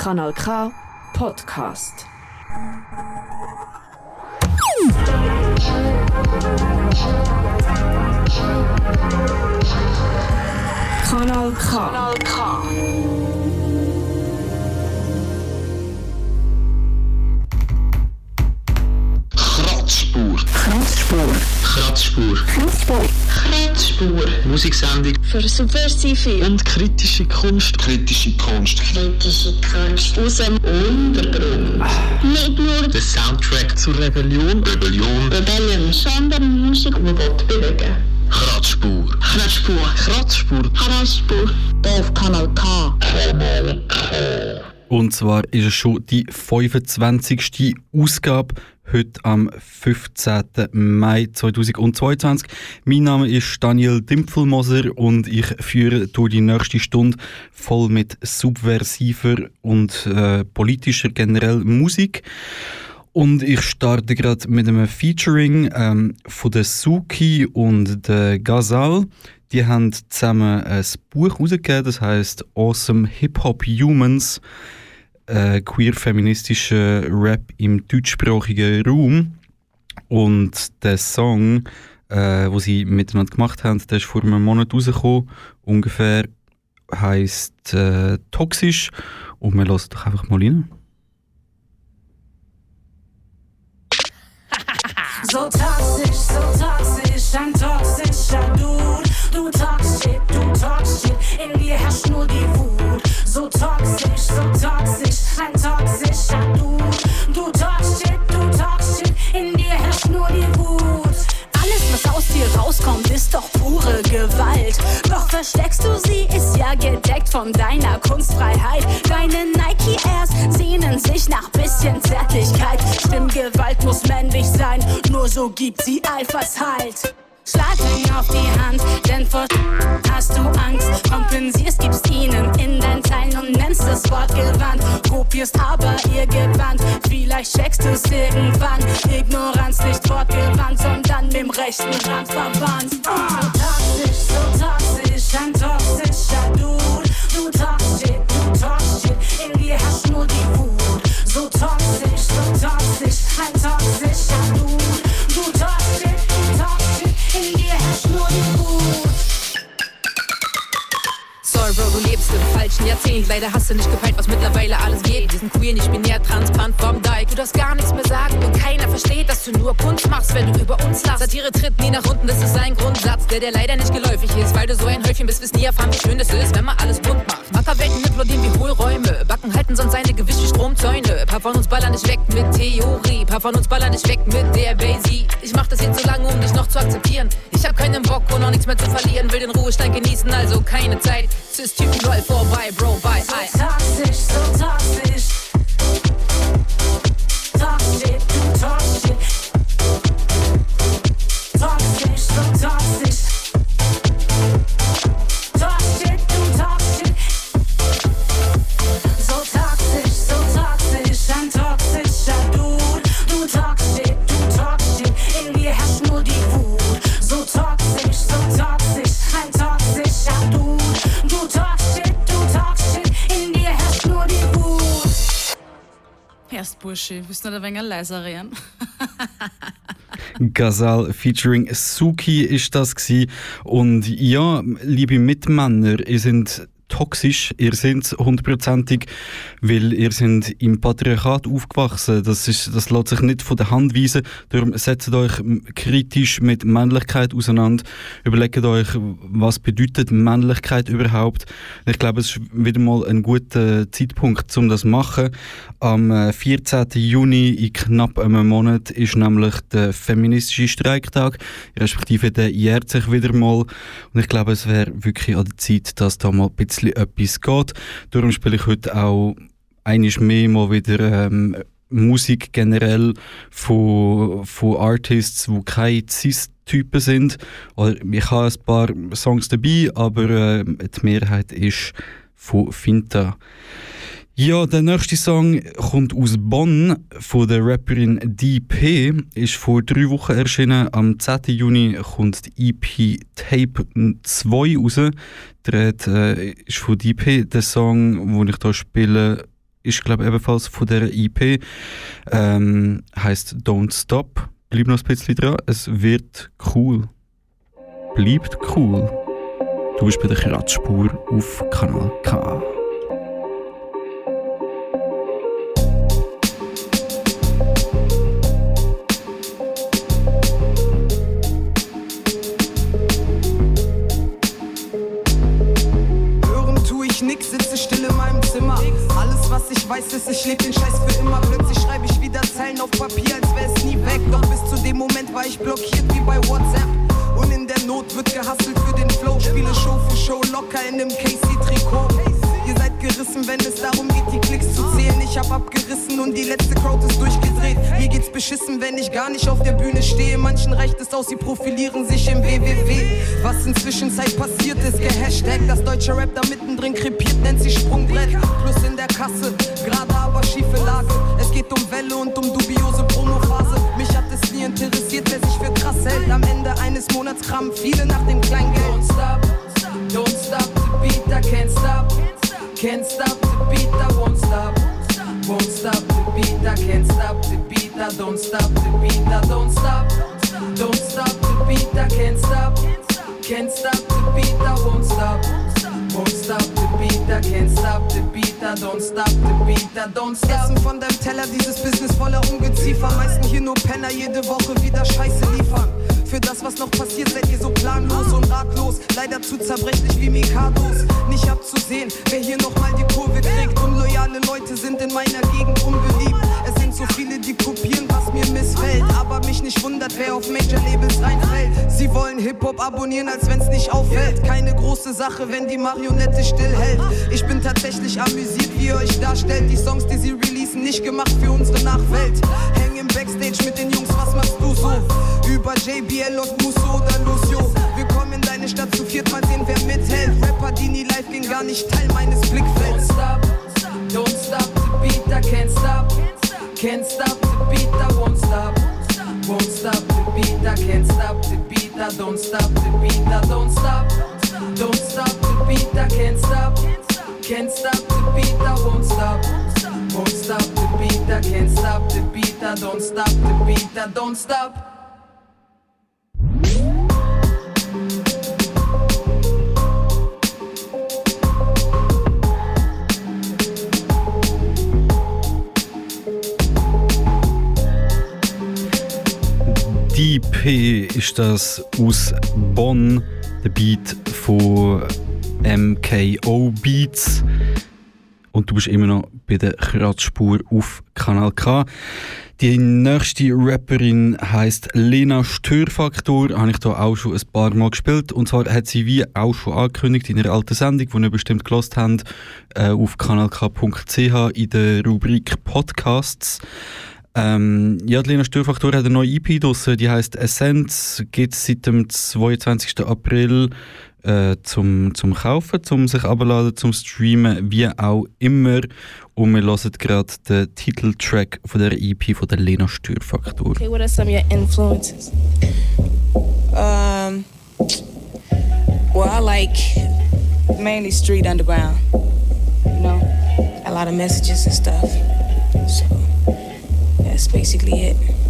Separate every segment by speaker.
Speaker 1: Kanal K Podcast. Kanal K. Kanal K.
Speaker 2: Kratzspur.
Speaker 3: Kratzspur.
Speaker 2: Kratzspur.
Speaker 3: Kratzspur.
Speaker 2: Kratzspur. Musiksendung
Speaker 4: Für subversive
Speaker 2: und kritische Kunst. Kritische Kunst.
Speaker 4: kritische Kunst aus dem Untergrund. Nicht nur
Speaker 2: Der Soundtrack zur Rebellion. Rebellion.
Speaker 4: Rebellion, sondern Musik, die will bewegen
Speaker 2: Kratzspur.
Speaker 4: Kratzspur.
Speaker 2: Kratzspur.
Speaker 4: Kratzspur. Auf Kanal K.
Speaker 5: Und zwar ist es schon die 25. Ausgabe, heute am 15. Mai 2022. Mein Name ist Daniel Dimpfelmoser und ich führe durch die nächste Stunde voll mit subversiver und äh, politischer generell Musik. Und ich starte gerade mit einem Featuring ähm, von der Suki und der Gazal. Die haben zusammen ein Buch herausgegeben, das heißt Awesome Hip-Hop Humans, äh, queer-feministischer Rap im deutschsprachigen Raum. Und der Song, äh, wo sie miteinander gemacht haben, der ist vor einem Monat rausgekommen. Ungefähr heißt äh, Toxisch. Und wir lassen doch einfach mal rein.
Speaker 6: So toxisch, so toxisch, ein toxischer Dude. Du shit, du shit, in dir herrscht nur die Wut. So toxisch, so toxisch, versteckst du sie, ist ja gedeckt von deiner Kunstfreiheit. Deine Nike Airs sehnen sich nach bisschen Zärtlichkeit. Stimmgewalt muss männlich sein, nur so gibt sie Alphas Halt. Schlag ihn auf die Hand, denn vor hast du Angst. Kompensierst, gibst ihnen in dein Teilen und nennst das Wort gewandt. Kopierst aber ihr Gewand, vielleicht checkst du's irgendwann. Ignoranz nicht wortgewandt, sondern mit dem rechten Rand verwandt. Ah. Du
Speaker 7: lebst im falschen Jahrzehnt. Leider hast du nicht gepeilt, was mittlerweile alles geht. Wir sind queer, nicht binär, transparent vom Dike. Du darfst gar nichts mehr sagen und keiner versteht, dass du nur Kunst machst, wenn du über uns lachst. Satire tritt nie nach unten, das ist ein Grundsatz, der dir leider nicht geläufig ist. Weil du so ein Häufchen bist, wirst nie erfahren, wie schön es ist, wenn man alles bunt macht. Ackerwelten implodieren wie Hohlräume. Backen halten sonst seine Gewicht wie Stromzäune. Paar von uns ballern nicht weg mit Theorie. Paar von uns ballern nicht weg mit der Basie. Ich mach das jetzt so lange, um dich noch zu akzeptieren. Ich hab keinen Bock und noch nichts mehr zu verlieren. Will den Ruhestand genießen, also keine Zeit. Cis-Typen roll vorbei, Bro, bye,
Speaker 6: So
Speaker 7: eye.
Speaker 6: toxisch, so toxisch.
Speaker 8: Erst Bursche, willst du nicht ein wenig leiser reden?
Speaker 5: Gazal featuring Suki ist das gsi und ja, liebe Mitmänner, ihr seid toxisch, ihr seid hundertprozentig, weil ihr seid im Patriarchat aufgewachsen. Das, ist, das lässt sich nicht von der Hand weisen. Darum setzt euch kritisch mit Männlichkeit auseinander. Überlegt euch, was bedeutet Männlichkeit überhaupt. Ich glaube, es ist wieder mal ein guter Zeitpunkt, um das zu machen. Am äh, 14. Juni, in knapp einem Monat, ist nämlich der feministische Streiktag, respektive der jährt sich wieder mal. Und ich glaube, es wäre wirklich an der Zeit, dass da mal ein bisschen etwas geht. Darum spiele ich heute auch einiges mehr mal wieder ähm, Musik generell von, von Artists, die keine Cis-Typen sind. Oder ich habe ein paar Songs dabei, aber äh, die Mehrheit ist von Finta. Ja, der nächste Song kommt aus Bonn von der Rapperin DP. Ist vor drei Wochen erschienen. Am 10. Juni kommt die EP Tape 2 raus. Der äh, ist von DP. Der Song, den ich hier spiele, ist glaube ebenfalls von der IP. Ähm, heißt Don't Stop. Bleib noch ein bisschen dran. Es wird cool. Bleibt cool. Du bist bei der Kratzspur auf Kanal K.
Speaker 3: weiß, ist, ich leb den Scheiß für immer. Plötzlich schreibe ich wieder Zeilen auf Papier, als wär es nie weg. Doch bis zu dem Moment war ich blockiert wie bei WhatsApp. Und in der Not wird gehustelt für den Flow. Spiele Show für Show locker in nem Casey-Trikot. Ihr seid gerissen, wenn es darum Ich hab abgerissen und die letzte Crowd ist durchgedreht. Mir geht's beschissen, wenn ich gar nicht auf der Bühne stehe. Manchen reicht es aus, sie profilieren sich im WWW. Was inzwischen Zeit passiert ist, gehashtag. Das deutsche Rap da mittendrin krepiert, nennt sich Sprungbrett. Plus in der Kasse, gerade aber schiefe Lage. Es geht um Welle und um dubiose Promophase. Mich hat es nie interessiert, wer sich für krass hält. Am Ende eines Monats kramen viele nach dem Kleingeld. Don't stop, don't stop the beat, I can't stop. Can't stop the beat, I won't stop. Won't stop the beat, I can't stop the beat, I don't stop the beat, I don't stop. Don't stop the beat, I can't stop. Can't stop the beat, I won't stop. Won't stop the beat, I can't stop the beat, I don't stop the beat, I don't stop. Essen von deinem Teller, dieses Business voller Ungeziefer. Meisten hier nur Penner, jede Woche wieder Scheiße liefern. Für das, was noch passiert, seid ihr so planlos und ratlos. Leider zu zerbrechlich wie Mikados. Nicht abzusehen, wer hier nochmal die Kurve kriegt. Unloyale Leute sind in meiner Gegend unbeliebt. Es sind so viele, die kopieren, mir missfällt. Aber mich nicht wundert, wer auf Major-Labels reinfällt. Sie wollen Hip-Hop abonnieren, als wenn's nicht auffällt. Keine große Sache, wenn die Marionette stillhält. Ich bin tatsächlich amüsiert, wie ihr euch darstellt. Die Songs, die sie releasen, nicht gemacht für unsere Nachwelt. Häng im Backstage mit den Jungs, was machst du so? Über JBL und Musso oder Lucio. Wir kommen in deine Stadt zu viert, mal sehen, wer mithält. Rapper, die nie live gehen, gar nicht Teil meines Blickfelds. Don't stop, don't stop the beat, I can't stop. Can't stop the beat, I won't stop. Won't stop the beat, I can't stop the beat, I don't stop the beat, I don't stop. Don't stop the beat, I can't stop. Can't stop the beat, I won't stop. Won't stop the beat, I can't stop the beat, I don't stop the beat, I don't stop.
Speaker 5: DP ist das aus Bonn, der Beat von MKO Beats. Und du bist immer noch bei der Kratzspur auf Kanal K. Die nächste Rapperin heißt Lena Störfaktor. Habe ich da auch schon ein paar Mal gespielt. Und zwar hat sie wie auch schon angekündigt in einer alten Sendung, die ihr bestimmt gelost habt, äh, auf kanalk.ch in der Rubrik Podcasts. Ähm, ja, die Lena Störfaktor hat eine neue EP draussen, die heißt Essence, gibt seit dem 22. April äh, zum, zum Kaufen, zum sich abladen, zum Streamen, wie auch immer. Und wir hören gerade den Titeltrack von der EP von der Lena Störfaktor.
Speaker 9: Okay, what are some of your influences?
Speaker 10: Um, well, I like mainly street underground. You know, a lot of messages and stuff. So that's basically it.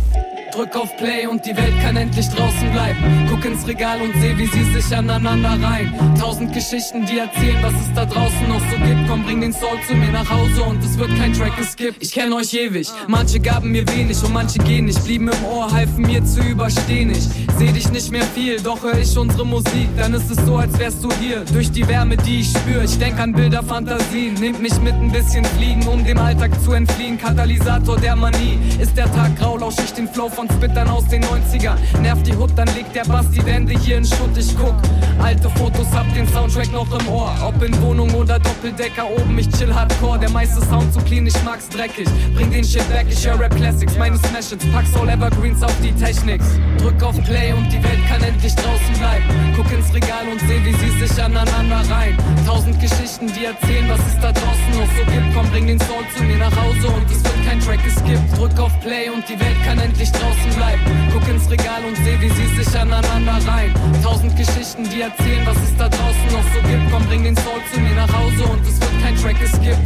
Speaker 11: Drück auf Play und die Welt kann endlich draußen bleiben. Guck ins Regal und seh, wie sie sich aneinander reihen. Tausend Geschichten, die erzählen, was es da draußen noch so gibt. Komm, bring den Soul zu mir nach Hause und es wird kein Track geskippt. Ich kenn euch ewig, manche gaben mir wenig und manche gehen nicht. Blieben im Ohr, halfen mir zu überstehen. Ich seh dich nicht mehr viel, doch hör ich unsere Musik. Dann ist es so, als wärst du hier. Durch die Wärme, die ich spür. Ich denk an Bilder, Fantasien. Nehmt mich mit ein bisschen Fliegen, um dem Alltag zu entfliehen. Katalysator der Manie. Ist der Tag grau, lausch ich den Flow von Spittern aus den 90ern. Nervt die Hut, dann legt der Bass die Wände hier in Schutt. Ich guck alte Fotos, hab den Soundtrack noch im Ohr. Ob in Wohnung oder Doppeldecker oben, ich chill hardcore. Der meiste Sound zu clean, ich mag's dreckig. Bring den Shit weg, ich hör Rap Classics, meine Smash-Hits. Pack Soul Evergreens auf die Techniks. Drück auf Play und die Welt kann endlich draußen bleiben. Guck ins Regal und seh, wie sie sich aneinander reihen. Tausend Geschichten, die erzählen, was es da draußen noch so gibt. Komm, bring den Soul zu mir nach Hause und es wird kein Track geskippt. Drück auf Play und die Welt kann endlich draußen draußen bleibt. Guck ins Regal und seh, wie sie sich aneinander rein. Tausend Geschichten, die erzählen, was es da draußen noch so gibt. Komm, bring den Soul zu mir nach Hause und es wird kein Track es gibt.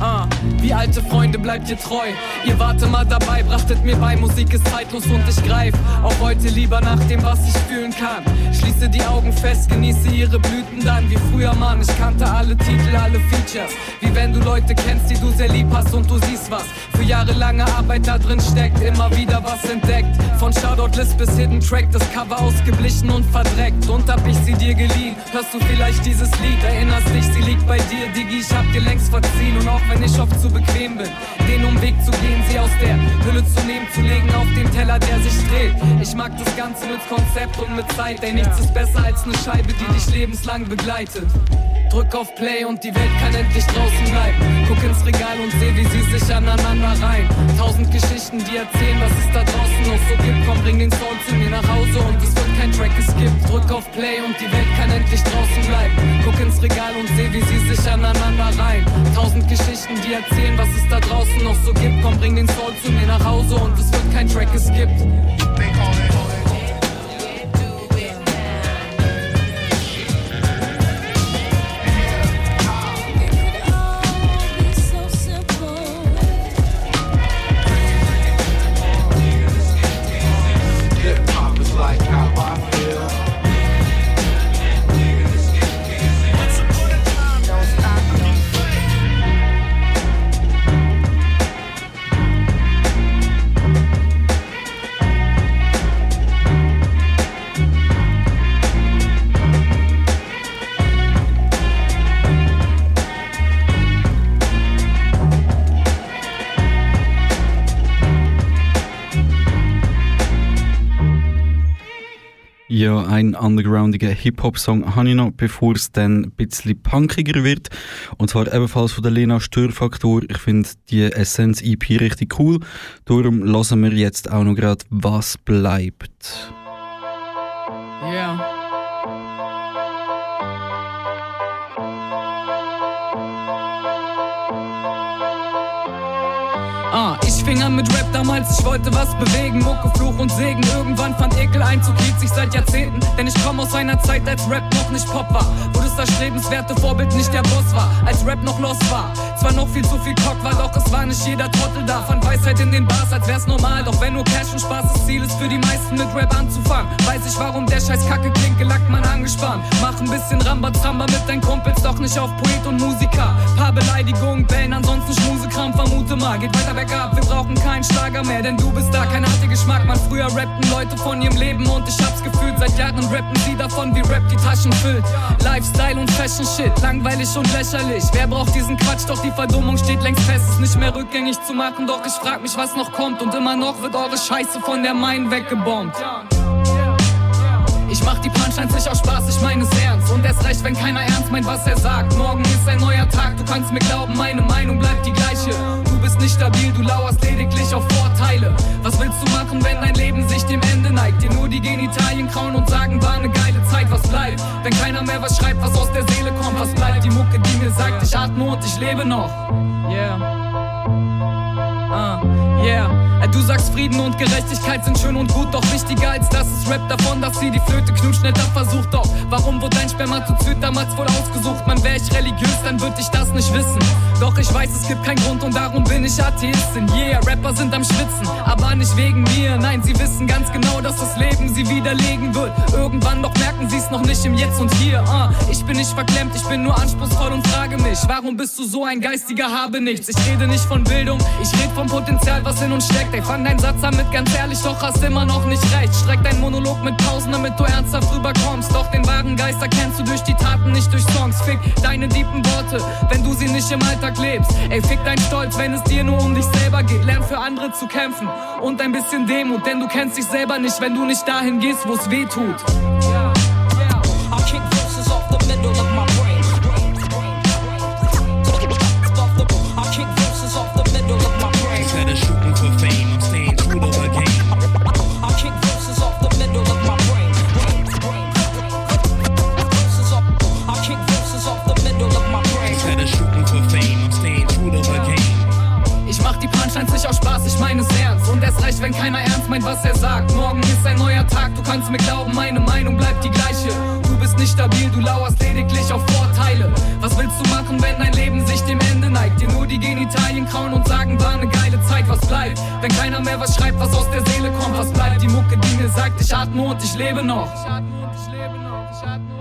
Speaker 11: Ah, geskippt. bleibt dir treu. Ihr warte mal dabei, brachtet mir bei, Musik ist zeitlos und ich greif auch heute lieber nach dem, was ich fühlen kann. Schließe die Augen fest, genieße ihre Blüten dann wie früher, Mann. Ich kannte alle Titel, alle Features. Wie wenn du Leute kennst, die du sehr lieb hast und du siehst was. Für jahrelange Arbeit da drin steckt, immer wieder was entdeckt. Von Shoutout List bis Hidden Track, das Cover ausgeblichen und verdreckt. Und hab ich sie dir geliehen. Hörst du vielleicht dieses Lied, erinnerst dich, sie liegt bei dir, Digi, ich hab dir längst verziehen. Und auch wenn ich oft zu bequem bin, den Umweg zu gehen, sie aus der Hülle zu nehmen, zu legen auf den Teller, der sich dreht. Ich mag das Ganze mit Konzept und mit Zeit, ey, nichts ist besser als eine Scheibe, die dich lebenslang begleitet. Drück auf Play und die Welt kann endlich draußen bleiben. Guck ins Regal und seh, wie sie sich aneinander rein. Tausend Geschichten, die erzählen, was es da draußen noch so gibt. Komm, bring den Sound zu mir nach Hause und es wird kein Track geskippt. Drück auf Play und die Welt kann endlich draußen bleiben. Guck ins Regal und seh, wie sie sich aneinander rein. Tausend Geschichten, die erzählen, was es da draußen noch so gibt. Komm, bring den Soul zu mir nach Hause und es wird kein Track geskippt.
Speaker 5: Ein undergroundiger Hip-Hop-Song habe ich noch, bevor es dann ein bisschen punkiger wird. Und zwar ebenfalls von der Lena Störfaktor. Ich finde die Essence-EP richtig cool. Darum lassen wir jetzt auch noch gerade «Was bleibt».
Speaker 11: Yeah. Ah, ich fing an mit Rap damals, ich wollte was bewegen. Mucke, Fluch und Segen. Irgendwann fand Ekel Einzug, hielt sich seit Jahrzehnten. Denn ich komm aus einer Zeit, als Rap noch nicht Pop war. Wo das erstrebenswerte Vorbild nicht der Boss war. Als Rap noch los war. Zwar noch viel zu viel Cock war, doch es war nicht jeder Trottel da. Fand Weisheit in den Bars, als wär's normal. Doch wenn nur Cash und Spaß das Ziel ist, für die meisten mit Rap anzufangen. Weiß ich, warum der scheiß Kacke klingt, gelackt man angespannt. Mach ein bisschen Rambazamba mit deinen Kumpels, doch nicht auf Poet und Musiker. Paar Beleidigungen, Bällen, ansonsten Schmusekram, vermute mal. Geht weiter bergab, wir brauchen keinen Schlager mehr, denn du bist da, kein harter Geschmack. Man früher rappten Leute von ihrem Leben und ich hab's gefühlt. Seit Jahren rappen sie davon, wie Rap die Taschen füllt. Lifestyle und Fashion Shit, langweilig und lächerlich. Wer braucht diesen Quatsch? Doch die Verdummung steht längst fest, ist nicht mehr rückgängig zu machen. Doch ich frag mich, was noch kommt und immer noch wird eure Scheiße von der Main weggebombt. Ich mach die Punchlines nicht aus Spaß, ich meine es ernst. Und erst recht, wenn keiner ernst meint, was er sagt. Morgen ist ein neuer Tag, du kannst mir glauben, meine Meinung bleibt die gleiche. Du bist nicht stabil, du lauerst lediglich auf Vorteile. Was willst du machen, wenn dein Leben sich dem Ende neigt? Dir nur die Genitalien krauen und sagen, war eine geile Zeit, was bleibt? Wenn keiner mehr was schreibt, was aus der Seele kommt, was bleibt? Die Mucke, die mir sagt, ich atme und ich lebe noch. Yeah. Uh, yeah. Du sagst Frieden und Gerechtigkeit sind schön und gut, doch wichtiger als das ist Rap davon, dass sie die Flöte knutscht, netter versucht doch. Warum wurde dein Spermatozyt damals wohl ausgesucht? Man wär ich religiös, dann würd ich das nicht wissen. Doch ich weiß, es gibt keinen Grund und darum bin ich Atheistin. Yeah, Rapper sind am Schwitzen, aber nicht wegen mir. Nein, sie wissen ganz genau, dass das Leben sie widerlegen wird. Irgendwann doch merken sie es noch nicht im Jetzt und Hier. Uh, ich bin nicht verklemmt, ich bin nur anspruchsvoll und frage mich, warum bist du so ein geistiger Habe nichts? Ich rede nicht von Bildung, ich rede vom Potenzial, was in uns steckt. Ey, fang deinen Satz an mit ganz ehrlich, doch hast immer noch nicht recht. Streck deinen Monolog mit Pausen, damit du ernsthaft rüberkommst. Doch den wahren Geist erkennst du durch die Taten, nicht durch Songs. Fick deine tiefen Worte, wenn du sie nicht im Alltag lebst. Ey, fick dein Stolz, wenn es dir nur um dich selber geht. Lern für andere zu kämpfen und ein bisschen Demut, denn du kennst dich selber nicht, wenn du nicht dahin gehst, wo es weh tut. Aus Spaß, ich meine es ernst. Und erst recht, wenn keiner ernst meint, was er sagt. Morgen ist ein neuer Tag, du kannst mir glauben, meine Meinung bleibt die gleiche. Du bist nicht stabil, du lauerst lediglich auf Vorteile. Was willst du machen, wenn dein Leben sich dem Ende neigt? Dir nur die Genitalien kauen und sagen, war eine geile Zeit, was bleibt? Wenn keiner mehr was schreibt, was aus der Seele kommt, was bleibt? Die Mucke, die mir sagt, ich atme und ich lebe noch. Ich atme und ich lebe noch, ich atme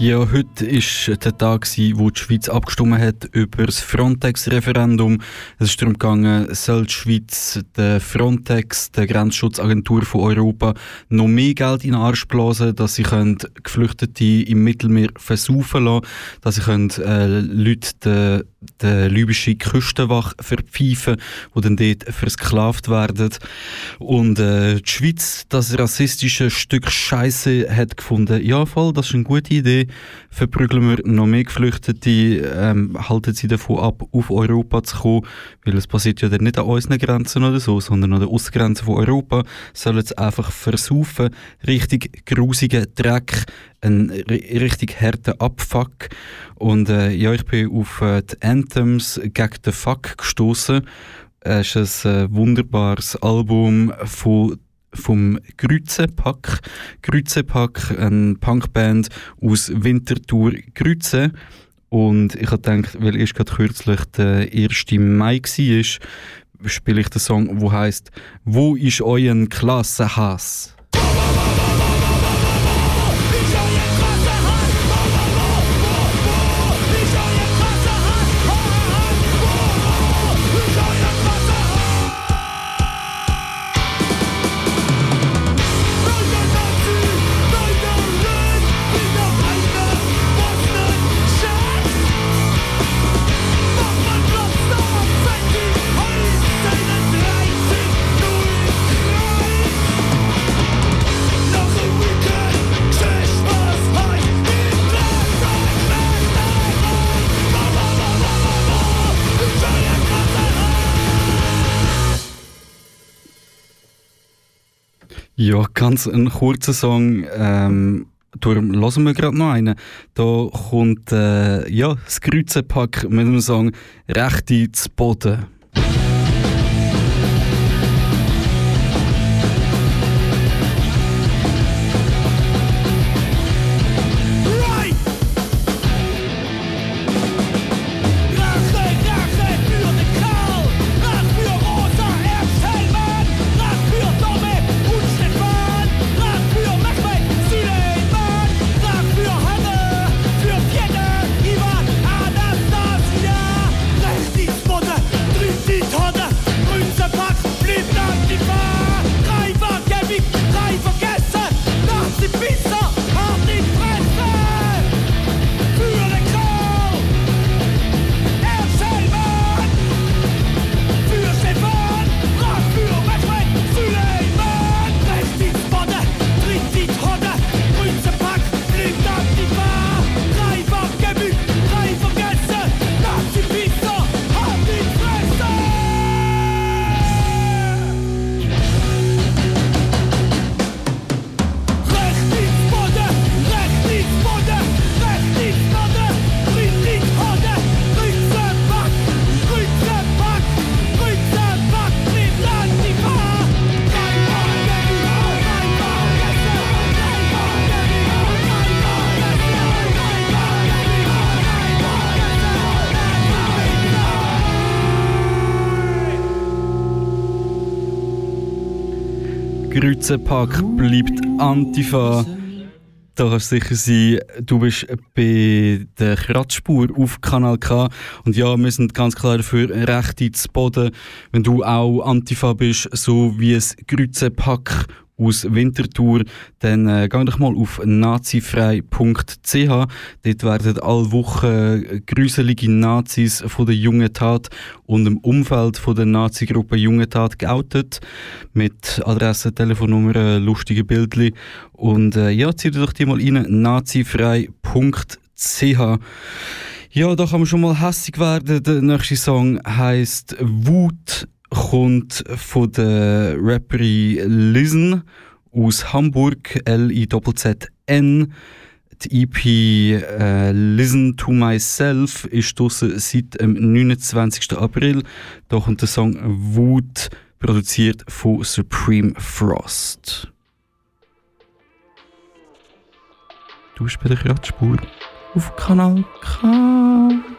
Speaker 5: Ja, heute war der Tag, wo die Schweiz abgestimmt hat über das Frontex-Referendum. Es ist darum gegangen, soll die Schweiz der Frontex, der Grenzschutzagentur von Europa, noch mehr Geld in den Arsch blasen, dass sie können Geflüchtete im Mittelmeer versaufen lassen, dass sie können, äh, Leute der der libysche Küstenwache verpfeifen, die dann dort versklavt werden. Und äh, die Schweiz das rassistische Stück Scheiße hat gefunden, ja voll, das ist eine gute Idee, verprügeln wir noch mehr Geflüchtete, ähm, halten sie davon ab, auf Europa zu kommen, weil es passiert ja dann nicht an unseren Grenzen oder so, sondern an den Außengrenzen von Europa, sollen sie einfach versaufen, richtig grusigen Dreck, ein richtig harter Abfuck. Und äh, ja, ich bin auf äh, die Anthems gegen den Fuck gestoßen. Es ist ein äh, wunderbares Album von vom Grützepack. Grützepack, eine Punkband aus Winterthur Grütze. Und ich habe gedacht, weil erst gerade kürzlich der 1. Mai war, spiele ich den Song, der heißt Wo ist euer Klassenhass? Ja, ganz ein kurzer Song. Ähm, darum hören wir gerade noch einen. Da kommt äh, ja, das Kreuzenpack mit dem Song «Rechte zu Boden». Grützenpack bleibt Antifa. Da kannst sicher sein, du bist bei der Kratzspur auf Kanal K. Und ja, wir sind ganz klar dafür recht ins Boden. Wenn du auch Antifa bist, so wie es Grützenpack aus Winterthur, dann äh, geh doch mal auf nazifrei.ch. Dort werden alle Wochen gruselige Nazis von der Jungen Tat und im Umfeld von der Nazi-Gruppe Junge Tat geoutet. Mit Adresse, Telefonnummer, lustigen Bildchen. Und äh, ja, zieh doch die mal rein, nazifrei.ch. Ja, da kann man schon mal hässig werden. Der nächste Song heißt Wut kommt von der Rapperin Listen aus Hamburg, L-I-Z-Z-N. Die EP äh, Listen to Myself ist seit dem 29. April. Da kommt der Song Wut, produziert von Supreme Frost. Du bist bei der Kratzspur auf Kanal K.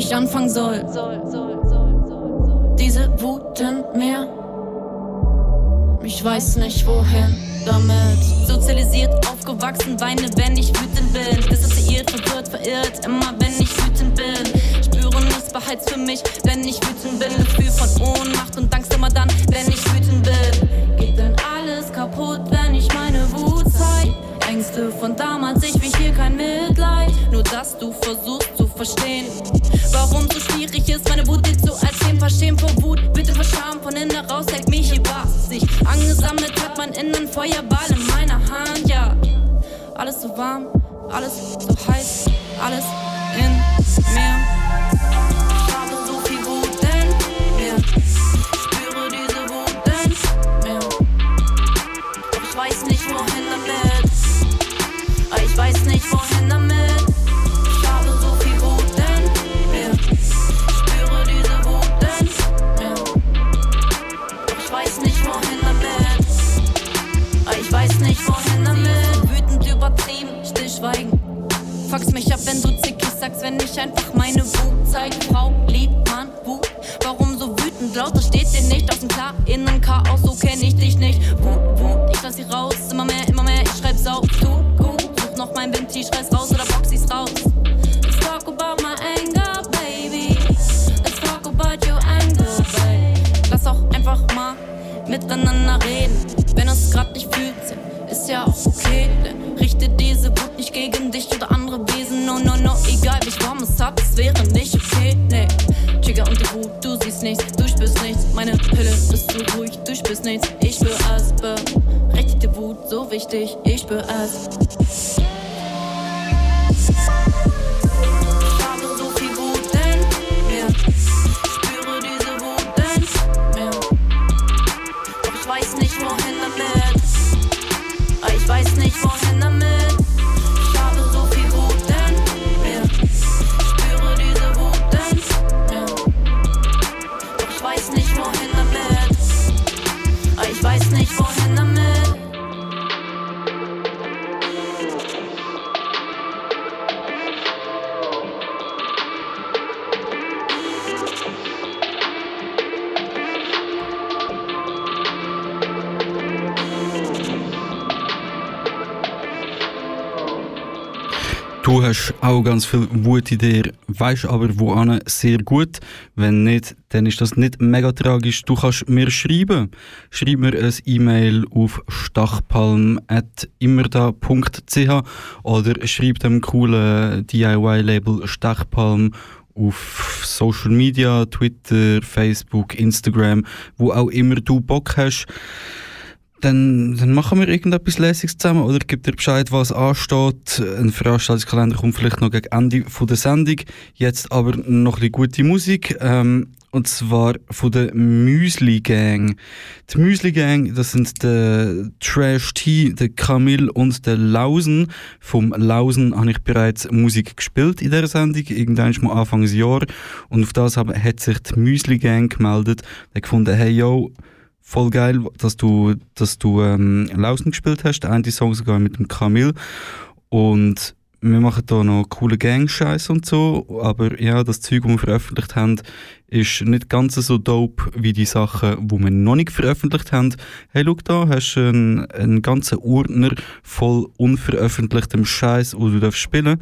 Speaker 12: ich anfangen soll. Diese Wut in mir, ich weiß nicht wohin damit. Sozialisiert, aufgewachsen, weine, wenn ich wütend bin. Dissoziiert, verwirrt, verirrt, immer wenn ich wütend bin. Spüre beheizt für mich, wenn ich wütend bin. Gefühl von Ohnmacht und Angst immer dann, wenn ich wütend bin. Geht denn alles kaputt, wenn ich meine Wut zeig? Ängste von damals, ich will hier kein Mitleid. Nur dass du versuchst zu verstehen, schwierig ist, meine Wut dir zu erzählen. Verschämt vor Wut, bitte verscham von innen raus, hält mich hier was sich angesammelt hat, mein Innen Feuerball in meiner Hand, ja. Alles so warm, alles so heiß, alles in wenn ich einfach meine Wut zeig. Frau, liebt man Wut? Warum so wütend? Lauter steht dir nicht aus dem klar spürst nichts. Ich spür es, berechtigte Wut, so wichtig, ich spür es.
Speaker 5: Hast auch ganz viel Wut in dir, weißt aber woan sehr gut. Wenn nicht, dann ist das nicht mega tragisch. Du kannst mir schreiben. Schreib mir ein E-Mail auf stachpalm.immerda.ch oder schreib dem coolen DIY-Label Stachpalm auf Social Media, Twitter, Facebook, Instagram, wo auch immer du Bock hast dann, dann machen wir irgendetwas Lässiges zusammen oder gib dir Bescheid, was ansteht. Ein Veranstaltungskalender kommt vielleicht noch gegen Ende von der Sendung. Jetzt aber noch ein bisschen gute Musik. Ähm, und zwar von der Müsli Gang. Die Müsli Gang, das sind der Trash T, der Camille und der Lausen. Vom Lausen habe ich bereits Musik gespielt in dieser Sendung, irgendwann mal Anfangsjahr. Und auf das hat sich die Müsli Gang gemeldet. Der gefunden, hey yo, voll geil, dass du, dass du ähm, Lausen gespielt hast. Der eine Song sogar mit dem Camille. Und wir machen da noch coole Gang-Scheiß und so. Aber ja, das Zeug, das wir veröffentlicht haben, ist nicht ganz so dope wie die Sachen, die wir noch nicht veröffentlicht haben. Hey, schau da, hast du einen, einen ganzen Ordner voll unveröffentlichtem Scheiß, wo du darfst spielen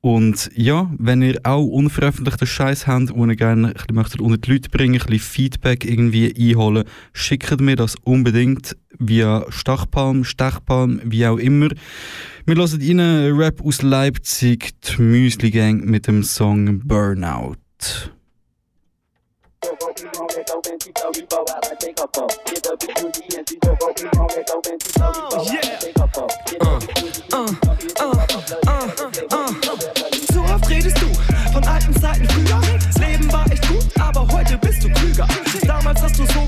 Speaker 5: und ja, wenn ihr auch unveröffentlichten Scheiß habt, wo ihr gerne ein bisschen möchtet unter die Leute bringen, ein bisschen Feedback irgendwie einholen, schickt mir das unbedingt via Stachpalm, Stechpalm, wie auch immer. Wir hören rein Rap aus Leipzig, die Müsli Gang mit dem Song Burnout.
Speaker 13: Zu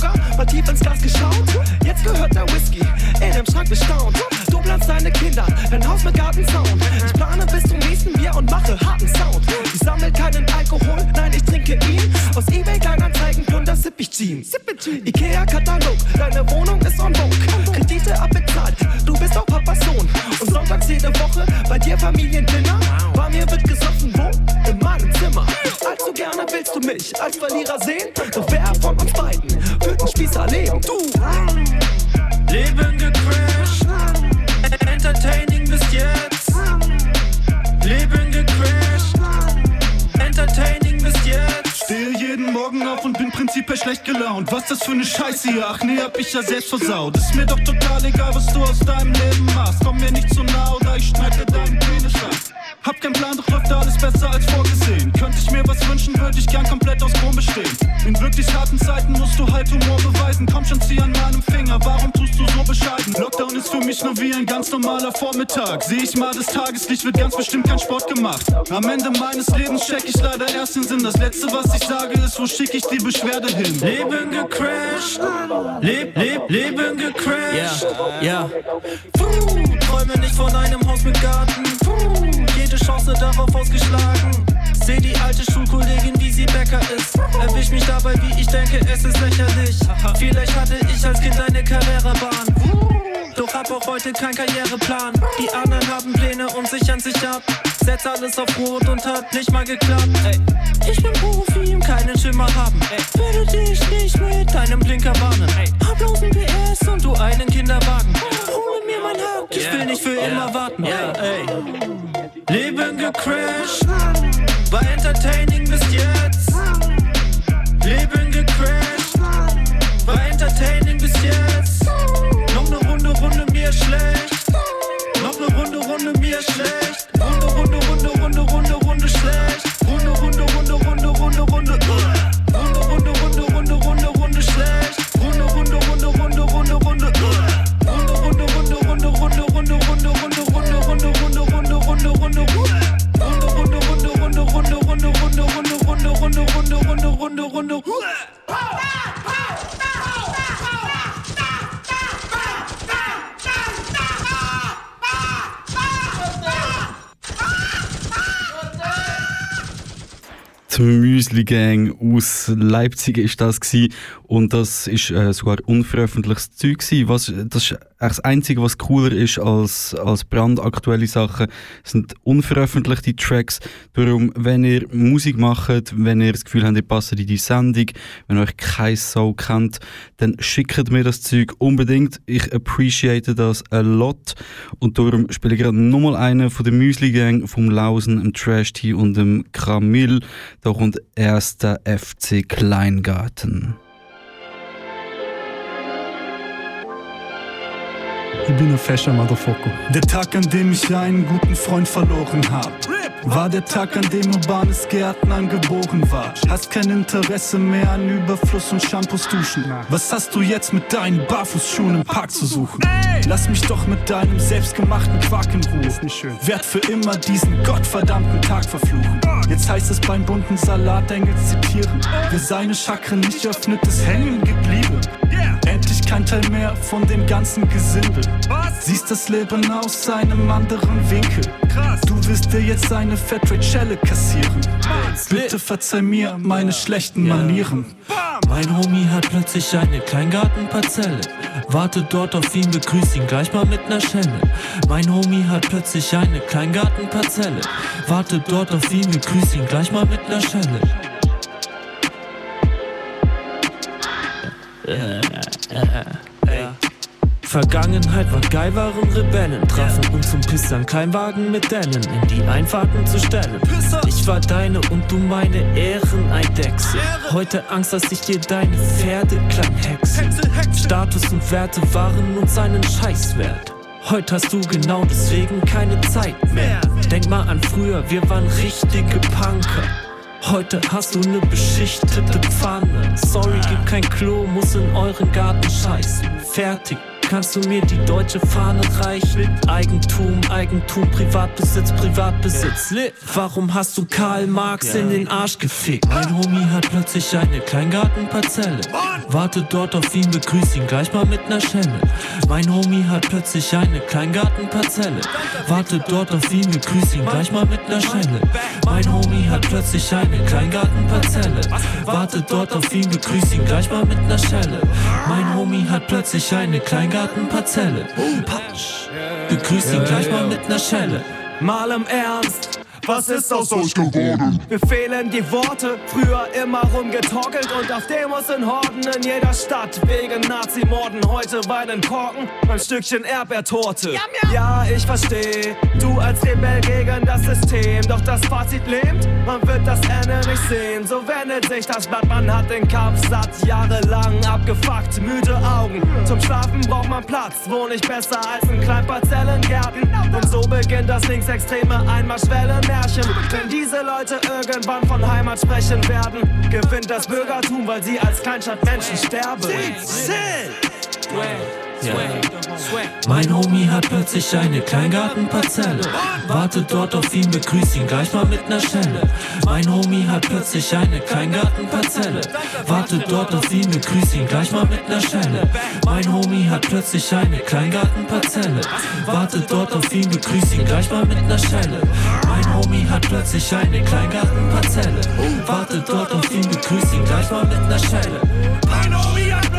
Speaker 13: sogar mal tief ins Glas geschaut. Jetzt gehört der Whisky in dem Schrank bestaunt. Du planst deine Kinder, dein Haus mit Gartenzaun. Ich plane bis zum nächsten Bier und mache harten Sound. Ich sammle keinen Alkohol, nein, ich trinke ihn. Aus Ebay Kleinanzeigen plunder sipp ich Jeans. Ikea-Katalog, deine Wohnung ist on vogue. Kredite abbezahlt, du bist auch Papas Sohn. Und sonntags jede Woche bei dir Familiendinner. Bei mir wird Zimmer. Allzu gerne willst du mich als Verlierer sehen. Doch wer von uns beiden wird ein Spießer leben? Du!
Speaker 14: Leben gecrashed, entertaining bis jetzt. Leben gecrashed, entertaining bis jetzt.
Speaker 15: Stehe jeden Morgen auf und bin prinzipiell schlecht gelaunt. Was das für eine Scheiße hier? Ach nee, hab ich ja selbst versaut. Ist mir doch total egal, was du aus deinem Leben machst. Komm mir nicht zu nah oder ich schneide dir deinen Penis ab. Hab keinen Plan, doch läuft alles besser als vorgesehen. Könnte ich mir was wünschen, würde ich gern komplett aus Chrom bestehen. In wirklich harten Zeiten musst du halt Humor beweisen. Komm schon, zieh an meinem Finger, warum tust du so bescheiden? Lockdown ist für mich nur wie ein ganz normaler Vormittag. Seh ich mal das Tageslicht, wird ganz bestimmt kein Sport gemacht. Am Ende meines Lebens check ich leider erst den Sinn. Das letzte, was ich sage, ist, wo schick ich die Beschwerde hin?
Speaker 14: Leben gecrashed, leb, leb, Leben gecrashed.
Speaker 16: Ja, ja.
Speaker 14: Puh, träume nicht von einem Haus mit Garten. Puh, jede Chance darauf ausgeschlagen. Seh die alte Schulkollegin, wie sie Bäcker ist. Erwisch mich dabei, wie ich denke, es ist lächerlich. Vielleicht hatte ich als Kind eine Karrierebahn. Doch hab auch heute keinen Karriereplan. Die anderen haben Pläne und sichern sich ab. Setz alles auf Rot und hat nicht mal geklappt. Ey, ich bin Profi und keinen Schimmer haben. Ey, würde dich nicht mit deinem Blinker warnen. Ey, hab bloß ein PS und du einen Kinderwagen. Hole mir mein Haupt, ich will nicht für immer warten. Ey. Gecrashed, war entertaining bis jetzt. Leben
Speaker 5: Müsli Gang aus Leipzig ist das gewesen. und das ist äh, sogar unveröffentlichtes Zeug gewesen. Was, das ist das Einzige, was cooler ist als, als brandaktuelle Sachen, sind unveröffentlichte Tracks. Darum, wenn ihr Musik macht, wenn ihr das Gefühl habt, ihr passt in die Sendung, wenn ihr euch kein Soul kennt, dann schickt mir das Zeug unbedingt. Ich appreciate das a lot und darum spiele ich gerade nochmal einen von der Müsli Gang, vom Lausen, dem Trash Tea und dem Kramil. Da kommt erst der FC Kleingarten.
Speaker 15: Ich bin ein fescher Motherfucker. Der Tag, an dem ich einen guten Freund verloren hab, war der Tag, an dem urbanes Gärten angeboren war. Hast kein Interesse mehr an Überfluss und Shampoos duschen. Was hast du jetzt mit deinen Barfußschuhen im Park zu suchen? Lass mich doch mit deinem selbstgemachten Quark in Ruhe. Ist nicht schön. Werd für immer diesen gottverdammten Tag verfluchen. Jetzt heißt es beim bunten Salatengel zitieren. Wer seine Chakren nicht öffnet, ist hängen geblieben. Kein Teil mehr von dem ganzen Gesindel. Siehst das Leben aus einem anderen Winkel. Du wirst dir jetzt eine Fairtrade-Schelle kassieren. Bitte verzeih mir meine schlechten Manieren.
Speaker 17: Mein Homie hat plötzlich eine Kleingartenparzelle. Warte dort auf ihn, begrüß ihn gleich mal mit ner Schelle. Mein Homie hat plötzlich eine Kleingartenparzelle. Warte dort auf ihn, begrüß ihn gleich mal mit ner Schelle. Ey. Vergangenheit war geil, waren Rebellen, trafen uns zum Pissern, Kleinwagen mit Dennen, in die Einfahrten zu stellen. Ich war deine und du meine Ehreneidechse. Heute Angst, dass ich dir deine Pferde klein hexe. Status und Werte waren uns einen Scheiß wert. Heute hast du genau deswegen keine Zeit mehr. Denk mal an früher, wir waren richtige Punker. Heute hast du ne beschichtete Pfanne. Sorry, gibt kein Klo, muss in euren Garten scheißen. Fertig, kannst du mir die deutsche Fahne reichen? Eigentum, Eigentum, Privatbesitz, Privatbesitz. Lit. Warum hast du Karl Marx in den Arsch gefickt? Mein Homie hat plötzlich eine Kleingartenparzelle. Warte dort auf ihn, begrüß ihn gleich mal mit ner Schelle. Mein Homie hat plötzlich eine Kleingartenparzelle. Warte dort auf ihn, begrüß ihn gleich mal mit ner Schelle. Mein Homie hat plötzlich eine Kleingartenparzelle. Warte dort auf ihn, begrüß ihn gleich mal mit ner Schelle. Mein Homie hat plötzlich eine Kleingartenparzelle. Begrüß ihn gleich mal mit ner Schelle.
Speaker 13: Mal im Ernst, was ist aus euch geworden? Wir fehlen die Worte, früher immer rumgetorkelt und auf Demos in Horden in jeder Stadt wegen Nazi-Morden. Heute weinen Korken beim Stückchen Erdbeertorte. Ja, ich versteh, du als Rebell gegen das System, doch das Fazit lebt, man wird das Ende nicht sehen. So wendet sich das Blatt, man hat den Kampf satt, jahrelang abgefuckt, müde Augen. Zum Schlafen braucht man Platz, wo nicht besser als in Kleinparzellengärten. Und so beginnt das linksextreme Einmarschwelle-Märchen. Wenn diese Leute irgendwann von Heimat sprechen werden, gewinnt das Bürgertum, weil sie als Kleinstadtmenschen sterben.
Speaker 17: Ja. Mein Homie hat plötzlich eine Kleingartenparzelle. Warte dort auf ihn, begrüß ihn gleich mal mit ner Schelle. Mein Homie hat plötzlich eine Kleingartenparzelle. Warte dort auf ihn, begrüß ihn gleich mal mit ner Schelle. Mein Homie hat plötzlich eine Kleingartenparzelle. Warte dort auf ihn, begrüß ihn gleich mal mit ner Schelle. Mein Homie hat plötzlich eine Kleingartenparzelle. Warte dort auf ihn, begrüß ihn gleich mal mit ner Schelle.
Speaker 13: Mein Homie hat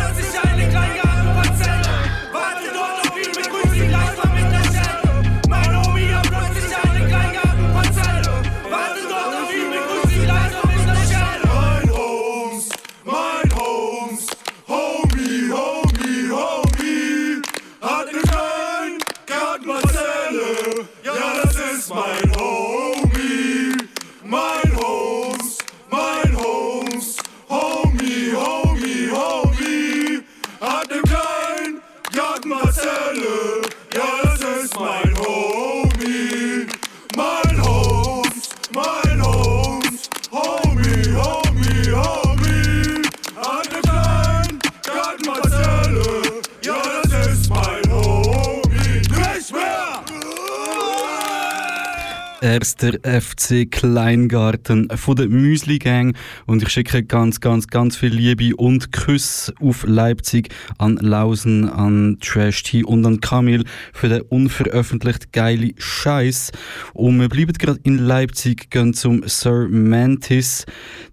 Speaker 5: Erster FC Kleingarten von der Müsli Gang und ich schicke ganz, ganz, ganz viel Liebe und Küsse auf Leipzig, an Lausen, an Trash T und an Kamil für den unveröffentlicht geile Scheiß. Und wir bleiben gerade in Leipzig, gehen zum Sir Mantis.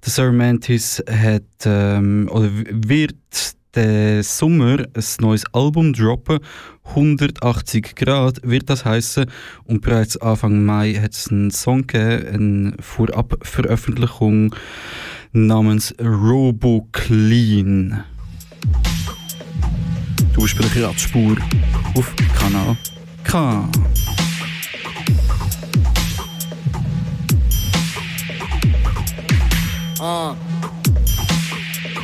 Speaker 5: Der Sir Mantis hat ähm, oder wird den Sommer ein neues Album droppen. 180 Grad wird das heißen und bereits Anfang Mai hat es einen Song gegeben, eine Vorab-Veröffentlichung namens Robo Clean. Du bist bei der Radspur auf Kanal K.
Speaker 18: Ah.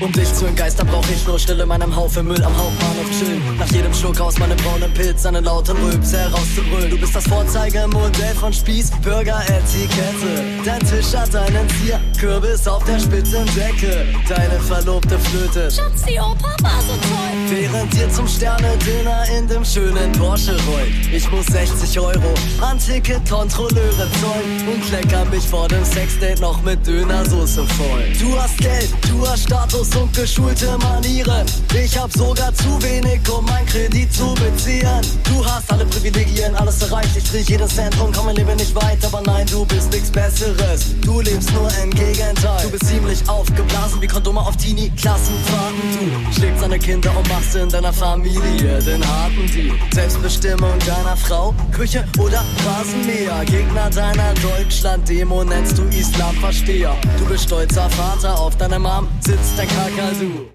Speaker 18: Um dich zu entgeistern, brauch ich nur Stille in meinem Haufen Müll am Hauptbahnhof chillen. Nach jedem Schluck aus meinem braunen Pilz einen lauten Rülps herauszubrüllen. Du bist das Vorzeigemodell von Spieß, Burger, Etikette. Dein Tisch hat einen Zier, Kürbis auf der spitzen Decke. Deine verlobte Flöte.
Speaker 6: Schatz, die Oper war so toll.
Speaker 18: Während dir zum Sterne-Dinner in dem schönen Porsche rollt. Ich muss 60 Euro an Ticketkontrolleure zollen und klecker mich vor dem Sexdate noch mit Dönersoße voll. Du hast Geld, du hast Status und geschulte Manieren. Ich hab sogar zu wenig, um mein Kredit zu beziehen. Du hast alle Privilegien, alles erreicht. Ich krieg jeden Cent und komm mein Leben nicht weit. Aber nein, du bist nichts Besseres. Du lebst nur im Gegenteil. Du bist ziemlich aufgeblasen wie Kondome auf Teenie-Klassenfahrten. Du schlägst deine Kinder und machst in deiner Familie den harten Deal. Selbstbestimmung deiner Frau, Küche oder Rasenmäher. Gegner deiner Deutschland-Demo nennst du Islamversteher. Du bist stolzer Vater, auf deiner Mom sitzt dein Kakazu.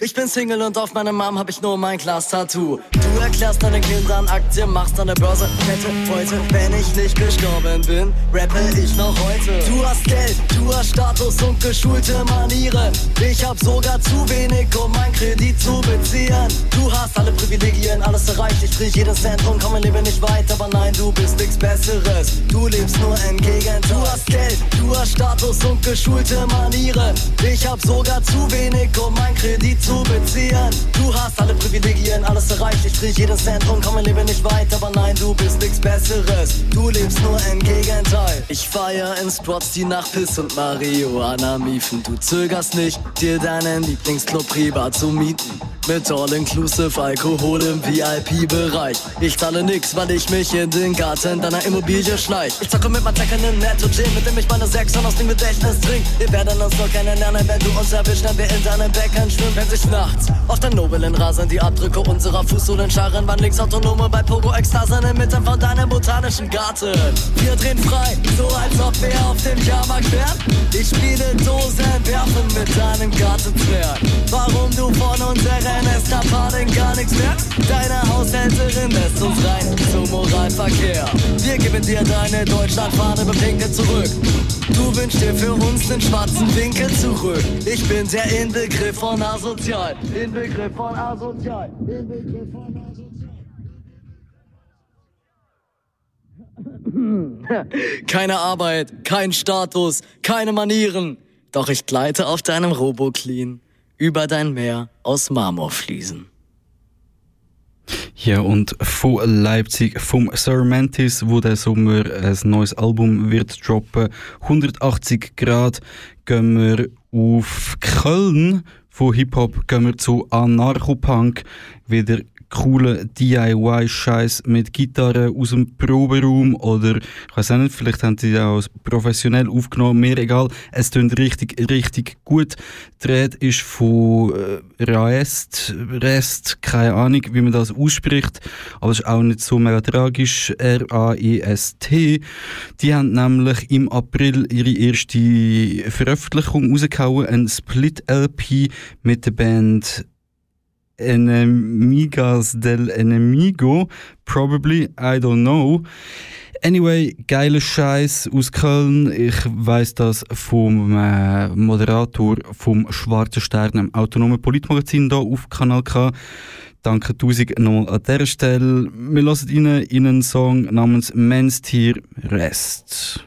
Speaker 18: Ich bin Single und auf meiner Mom hab ich nur mein Glas-Tattoo. Du erklärst deinen Kindern Aktien, machst der Börse Kette heute. Wenn ich nicht gestorben bin, rappe ich noch heute. Du hast Geld, du hast Status und geschulte Manieren. Ich hab sogar zu wenig, um mein Kredit zu beziehen. Du hast alle Privilegien, alles erreicht. Ich krieg jeden Cent und komm mein Leben nicht weit. Aber nein, du bist nichts Besseres. Du lebst nur im Gegenteil. Du hast Geld, du hast Status und geschulte Manieren. Ich hab sogar zu wenig, um mein Kredit zu beziehen. Du hast alle Privilegien, alles erreicht. Ich krieg Cent und komm, lebe nicht weit, aber nein, du bist nichts Besseres. Du lebst nur im Gegenteil. Ich feier in Spots, die nach Piss und Marihuana miefen. Du zögerst nicht, dir deinen Lieblingsclub privat zu mieten. Mit All-Inclusive Alkohol im VIP-Bereich. Ich zahle nix, weil ich mich in den Garten deiner Immobilie schleich. Ich zocke mit meinem im Netto Gym, mit dem ich meine 600 aus dem Gedächtnis trink. Wir werden uns nur kennenlernen, wenn du uns erwischt, wenn wir in deinem Becken schwimmen. Sich nachts auf der noblen Rasen die Abdrücke unserer Fußsohlen scharren, wann links Autonome bei Pogo-Ekstasen inmitten von deinem botanischen Garten. Wir drehen frei, so als ob wir auf dem Jahrmarkt wären. Ich spiele Dosen, werfen mit deinem Gartenzwerg. Warum du von unserer Eskapaden gar nichts merkst? Deine Haushälterin lässt uns rein zum Moralverkehr. Wir geben dir deine Deutschlandfahne bepinke zurück. Du wünschst dir für uns den schwarzen Winkel zurück. Ich bin der Inbegriff von asozial. Inbegriff von asozial. Inbegriff von asozial. Keine Arbeit, kein Status, keine Manieren. Doch ich gleite auf deinem Roboclean über dein Meer aus Marmorfliesen.
Speaker 5: Ja, und von Leipzig, vom Sir Mantis, wo der Sommer ein neues Album wird droppen. 180 Grad gehen wir auf Köln. Von Hip-Hop gehen wir zu Anarchopunk. Wieder coolen DIY-Scheiß mit Gitarre aus dem Proberaum oder ich weiß nicht, vielleicht haben sie auch professionell aufgenommen, mir egal. Es klingt richtig, richtig gut. Die Rede ist von äh, Raest, Rest, keine Ahnung, wie man das ausspricht, aber es ist auch nicht so mega tragisch. R-A-E-S-T. Die haben nämlich im April ihre erste Veröffentlichung rausgehauen, ein Split-LP mit der Band Enemigas del Enemigo, probably, I don't know. Anyway, geiler Scheiß aus Köln. Ich weiß das vom äh, Moderator vom Schwarzen Stern, im autonomen Politmagazin hier auf Kanal K. Danke tausend nochmal an dieser Stelle. Wir lassen Ihnen in einen Song namens Men's Tier Rest.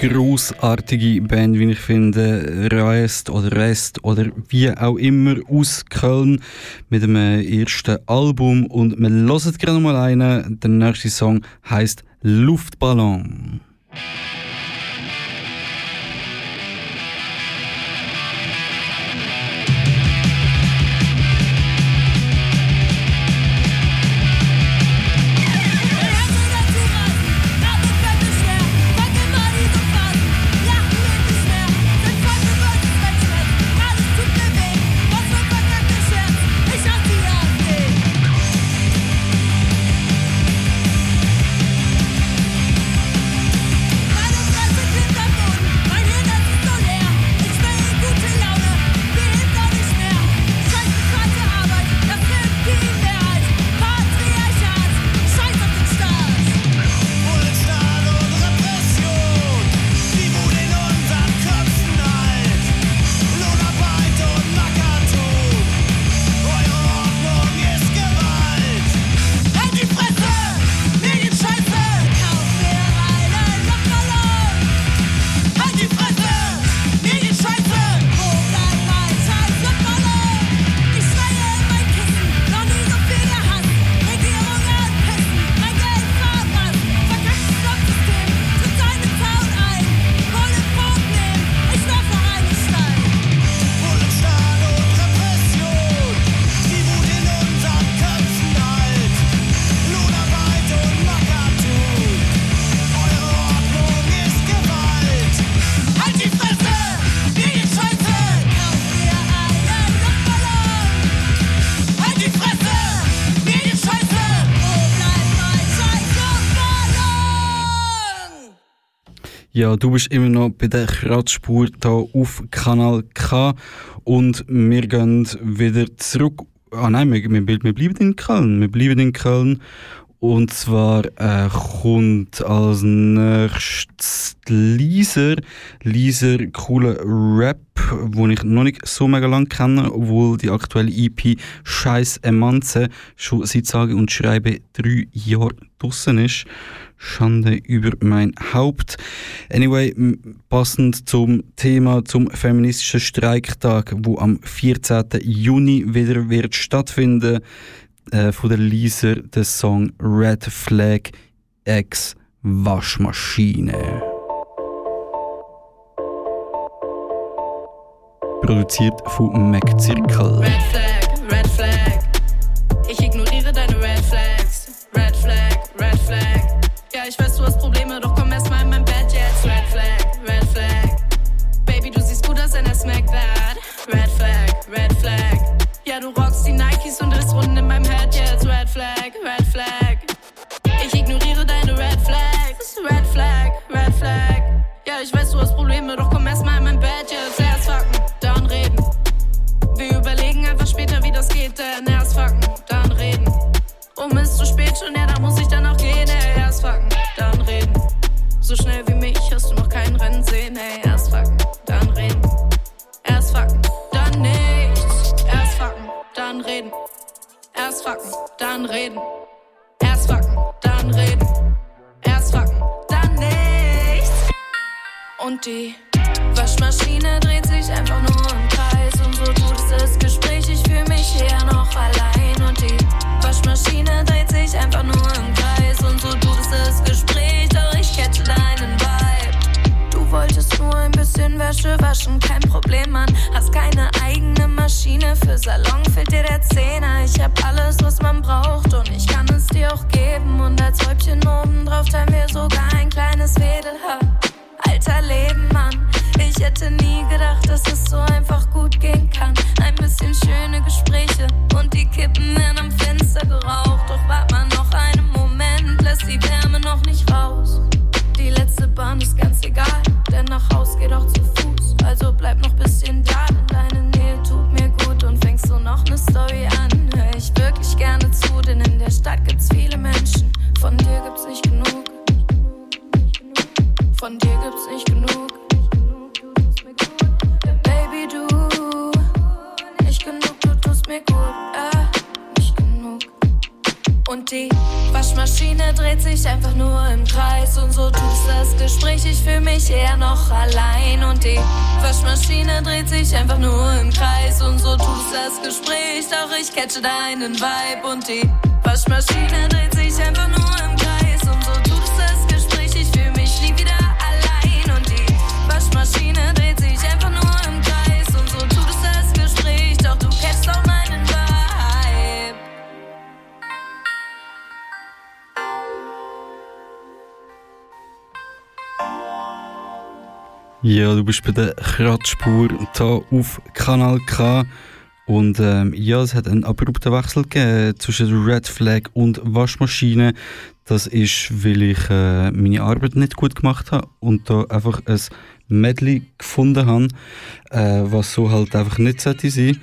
Speaker 5: Großartige Band, wie ich finde, Rest oder Rest oder wie auch immer aus Köln mit dem ersten Album und wir hören gerade mal einen. Der nächste Song heißt Luftballon. Ja, du bist immer noch bei der Kratzspur hier auf Kanal K und wir gehen wieder zurück. Ah nein, wir, wir, wir bleiben in Köln. Wir bleiben in Köln und zwar äh, kommt als nächstes Leaser. Leaser, cooler Rap, den ich noch nicht so mega lang kenne, obwohl die aktuelle EP Scheiß Emanze schon seit sage und schreibe drei Jahre draussen ist. Schande über mein Haupt. Anyway, passend zum Thema zum feministischen Streiktag, wo am 14. Juni wieder wird stattfinden äh, von der Lisa den Song Red Flag X Waschmaschine. Produziert von Mac Circle.
Speaker 19: Red Flag, Red Flag. Ich weiß, du hast Probleme, doch komm erst mal in mein Bett jetzt. Red Flag, Red Flag. Baby, du siehst gut aus in der Smack That. Red Flag, Red Flag. Ja, du rockst die Nikes und ist Runden in meinem Head jetzt. Red Flag, Red Flag. Ich ignoriere deine Red Flags. Red Flag, Red Flag. Ja, ich weiß, du hast Probleme, doch komm erst mal in mein Bett jetzt. Erst fucken, dann reden. Wir überlegen einfach später, wie das geht, denn erst fucken, dann reden. Um ist zu spät schon, ja, da muss ich Erst fucken, dann reden. Erst fucken, dann reden. Erst fucken, dann nichts. Und die Waschmaschine dreht sich einfach nur im Kreis und so tut es das Gespräch. Ich fühle mich eher noch allein und die Waschmaschine dreht sich einfach nur im Kreis und so tut es das Gespräch. Doch ich catche deinen Vibe. Du wolltest nur ein bisschen Wäsche waschen, kein Problem, Mann. Hast keine eigene Maschine für Salon, fehlt dir der Zehner.
Speaker 5: Bei der Kratzspur hier auf Kanal K. Und ähm, ja, es hat einen abrupten Wechsel gegeben zwischen Red Flag und Waschmaschine. Das ist, weil ich äh, meine Arbeit nicht gut gemacht habe und da einfach ein Medley gefunden habe, äh, was so halt einfach nicht sollte sein.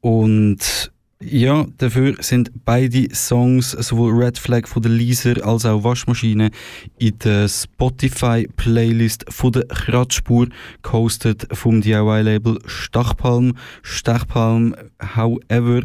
Speaker 5: Und ja, dafür sind beide Songs, sowohl Red Flag von der Lisa als auch Waschmaschine, in der Spotify-Playlist von der Kratzspur gehostet vom DIY-Label Stachpalm. Stachpalm, however.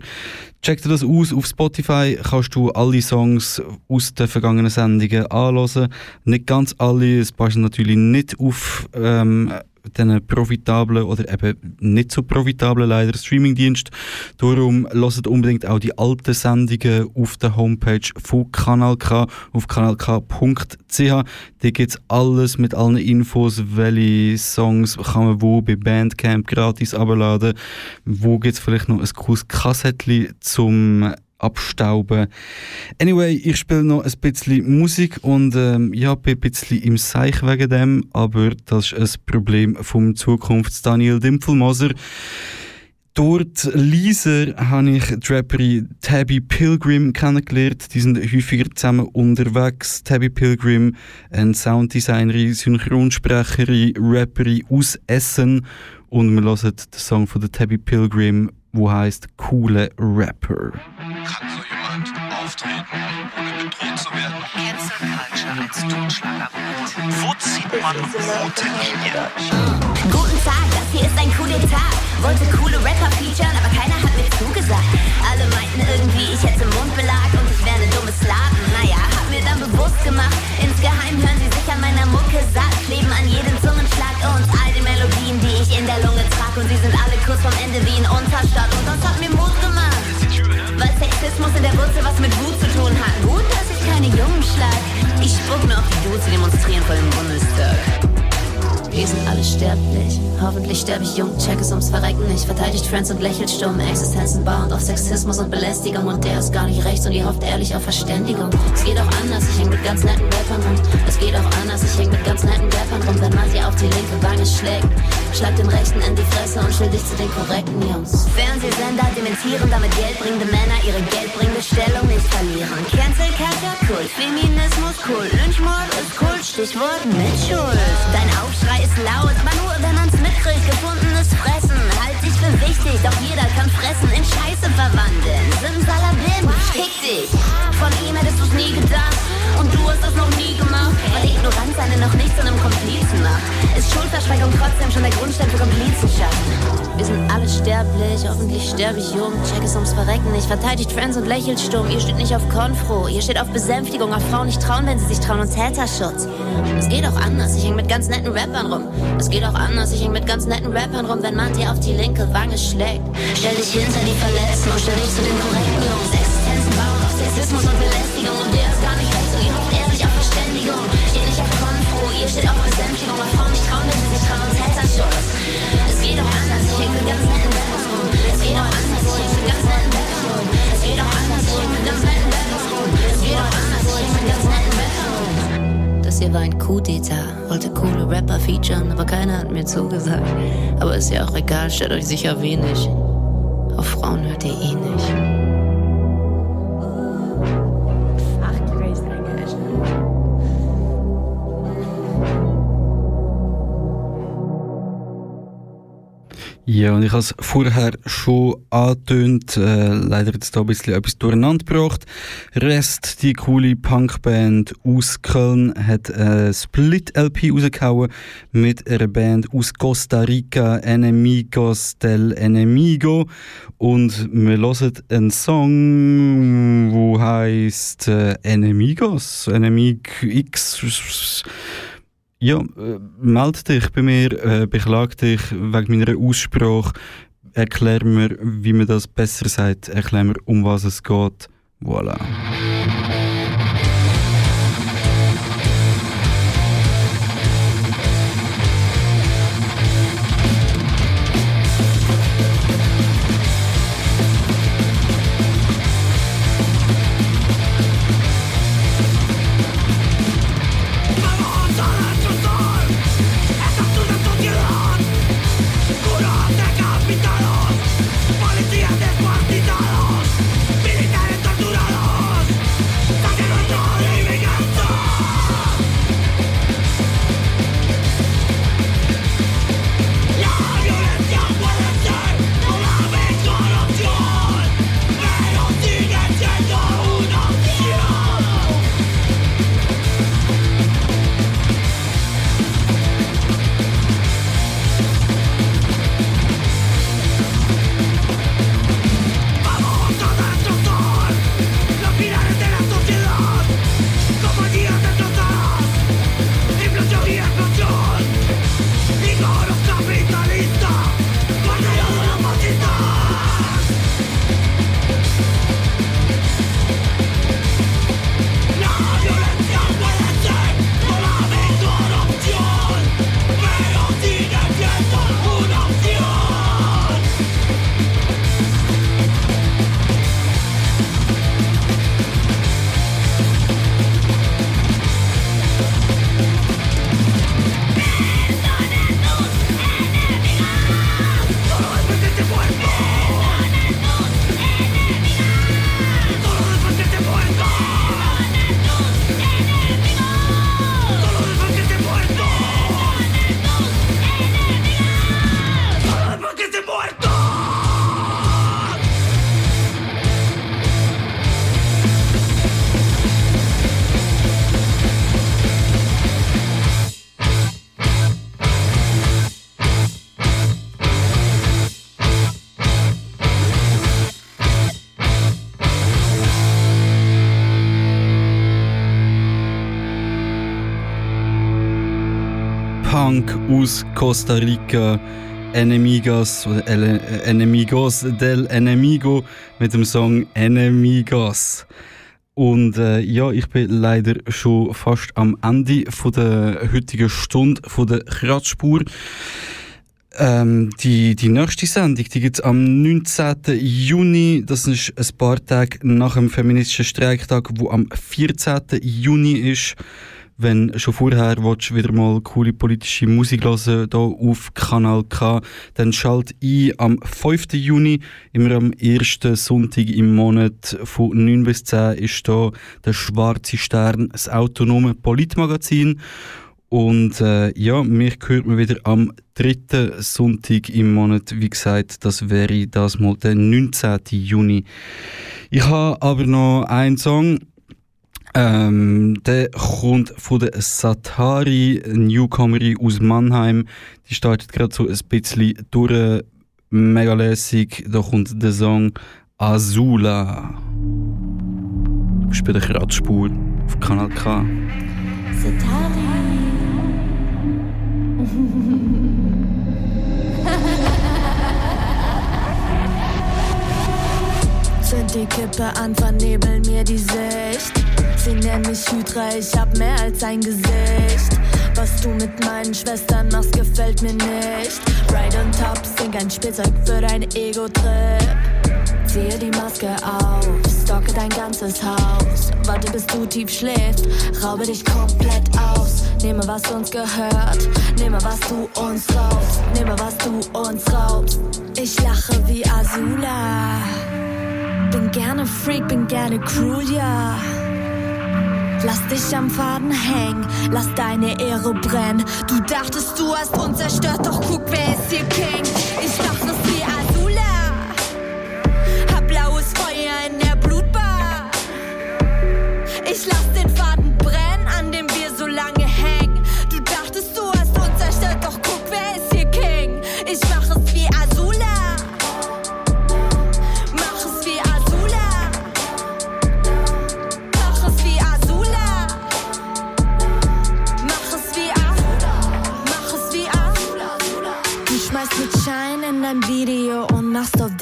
Speaker 5: Check dir das aus. Auf Spotify kannst du alle Songs aus den vergangenen Sendungen anhören. Nicht ganz alle, es passt natürlich nicht auf ähm, diesen profitablen oder eben nicht so profitablen leider Streamingdienst. Darum lasst unbedingt auch die alten Sendungen auf der Homepage von Kanal K auf kanalk.ch. Da gibt es alles mit allen Infos, welche Songs kann man wo bei Bandcamp gratis abladen. Wo gibt es vielleicht noch ein cooles Kassettchen zum abstauben. Anyway, ich spiele noch ein bisschen Musik und ähm, ja, bin ein bisschen im Seich wegen dem, aber das ist ein Problem vom Zukunfts-Daniel Dimpfelmoser. Dort Lisa habe ich die Rapperin Tabby Pilgrim kennengelernt. Die sind häufiger zusammen unterwegs. Tabby Pilgrim, eine Sounddesignerin, Synchronsprecherin, Rapperin aus Essen. Und wir hören den Song von der Tabby Pilgrim, wo heißt Coole Rapper.
Speaker 20: Kann so jemand auftreten, ohne bedroht zu werden? Cancel Culture als Totschlagerwort. Wo zieht man rote Linien?
Speaker 21: Hier ist ein cooler Tag. Wollte coole Rapper featuren, aber keiner hat mir zugesagt. Alle meinten irgendwie, ich hätte Mundbelag und ich wäre eine dumme Slaven. Naja, hab mir dann bewusst gemacht, insgeheim hören sie sich an meiner Mucke satt, kleben an jedem Zungenschlag und all den Melodien, die ich in der Lunge trag. Und sie sind alle kurz vorm Ende wie ein Unterstadt und das hat mir Mut gemacht. Weil Sexismus in der Wurzel was mit Wut zu tun hat. Gut, dass ich keine Jungen schlag. Ich spuck mir auf die Dudes, die demonstrieren vor dem Bundestag. Wir sind alle sterblich. Hoffentlich sterbe ich jung, check es ums Verrecken nicht. Verteidigt Friends und lächelt stumm. Existenzen bauend auf Sexismus und Belästigung. Und der ist gar nicht rechts und die hofft ehrlich auf Verständigung. Es geht auch anders, ich häng mit ganz netten Rappern rum. Es geht auch anders, ich häng mit ganz netten Rappern rum. Wenn man sie auf die linke Wange schlägt, schlag den Rechten in die Fresse und stell dich zu den korrekten Jungs. Fernsehsender dementieren, damit geldbringende Männer ihre geldbringende Stellung nicht verlieren. Cancel Culture, Kult, Feminismus, cool. Lynchmord ist Kult, Stichwort Mitschuld. Dein Aufschrei ist laut, aber nur wenn man's mitkriegt. Gefundenes Fressen, für wichtig, doch jeder kann Fressen in Scheiße verwandeln. Simsalabim, fick dich. Von ihm hättest du's nie gedacht und du hast das noch nie gemacht. Weil Ignoranz eine noch nicht zu einem Komplizen macht. Ist Schuldverschweigung trotzdem schon der Grundstein für Komplizenschaft. Wir sind alle sterblich, hoffentlich sterbe ich jung. Check es ums Verrecken nicht, verteidigt Friends und lächelt stumm. Ihr steht nicht auf Konfro, ihr steht auf Besänftigung, auf Frauen nicht trauen, wenn sie sich trauen und Täterschutz. Es geht auch anders, ich häng mit ganz netten Rappern rum. Es geht auch anders, ich häng mit ganz netten Rappern rum, wenn man dir auf die linke Wange schlägt. Stell dich hinter die Verletzten und stell dich zu den korrekten Jungs. Existenzen bauen auf Sexismus und Belästigung und der ist gar nicht recht, so ihr hofft eher sich auf Verständigung. Steht nicht auf Konfro, ihr steht auf Besänftigung, auf Frauen nicht trauen, wenn sie sich trauen Täterschutz. Es geht auch anders, ich häng mit ganz netten rum. Es geht auch anders, ich häng mit ganz netten rum. Es geht auch anders, hier war ein Coup-d'Etat. Wollte coole Rapper featuren, aber keiner hat mir zugesagt. Aber ist ja auch egal, stellt euch sicher wenig. Auf Frauen hört ihr eh nicht.
Speaker 5: Ja, und ich habe es vorher schon angetönt, äh, leider jetzt da ein bisschen etwas durcheinander gebracht. Rest, die coole Punkband aus Köln, hat eine Split-LP rausgehauen mit einer Band aus Costa Rica, Enemigos del Enemigo. Und wir hören einen Song, wo heißt äh, Enemigos, Enemig X. Ja, äh, melde dich bei mir, äh, beklag dich wegen meiner Aussprache, erklär mir, wie man das besser sagt, erklär mir, um was es geht. Voilà. Aus Costa Rica. Enemigas oder Ele Enemigos del Enemigo mit dem Song Enemigas. Und äh, ja, ich bin leider schon fast am Ende von der heutigen Stunde von der Kratzspur. Ähm, die, die nächste Sendung die gibt es am 19. Juni. Das ist ein paar Tage nach dem feministischen Streiktag, wo am 14. Juni ist. Wenn schon vorher willst, wieder mal coole politische Musik hören, hier auf Kanal K, dann schalt ein am 5. Juni, immer am ersten Sonntag im Monat von 9 bis 10 ist da der Schwarze Stern, das autonome Politmagazin. Und äh, ja, mich hört man wieder am dritten Sonntag im Monat. Wie gesagt, das wäre das mal der 19. Juni. Ich habe aber noch einen Song, ähm, der kommt von der Satari, Newcomerin aus Mannheim. Die startet gerade so ein bisschen durch, mega lässig. Da kommt der Song Azula. Du bist bei der Kratzspur auf Kanal K.
Speaker 21: Satari.
Speaker 22: Zünd die Kippe an, vernebeln mir die Sicht. Sie nennen mich Hydra, ich hab mehr als ein Gesicht. Was du mit meinen Schwestern machst, gefällt mir nicht. Ride on top, sing ein Spielzeug für dein Ego-Trip. Ziehe die Maske auf, stocke dein ganzes Haus. Warte bis du tief schläfst, raube dich komplett aus. Nehme was uns gehört, nehme was du uns raubst. Nehme was du uns raubst. Ich lache wie Azula. Bin gerne Freak, bin gerne cruel, ja. Lass dich am Faden hängen, lass deine Ehre brennen. Du dachtest, du hast uns zerstört, doch guck, wer ist hier King. Ich mach es wie Azula. Hab blaues Feuer in der Blutbar. Ich lass den Faden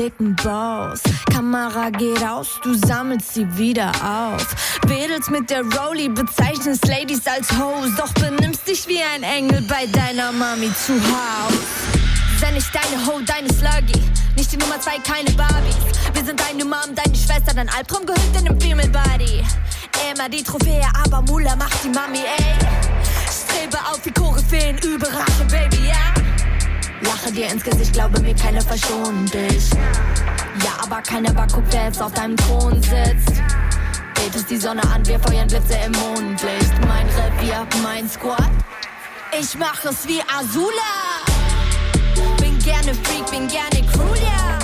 Speaker 22: dicken Bows. Kamera geht aus, du sammelst sie wieder auf. Wedelst mit der Rolli, bezeichnest Ladies als Hoes, doch benimmst dich wie ein Engel bei deiner Mami zu Haus. Sei nicht deine Ho, deine Sluggy. Nicht die Nummer zwei, keine Barbies. Wir sind deine Mom, deine Schwester, dein Albtraum gehüllt in einem Female Body. Immer die Trophäe, aber Mula macht die Mami, ey. Strebe auf wie Koryphäen, überrasche, Baby, ja. Lache dir ins Gesicht, glaube mir, keiner verschont dich. Ja, aber keiner war guckt, wer jetzt auf deinem Thron sitzt. Betest die Sonne an, wir feuern Blitze im Mondlicht. Mein Revier, mein Squad. Ich mach es wie Azula. Bin gerne Freak, bin gerne Crew, ja.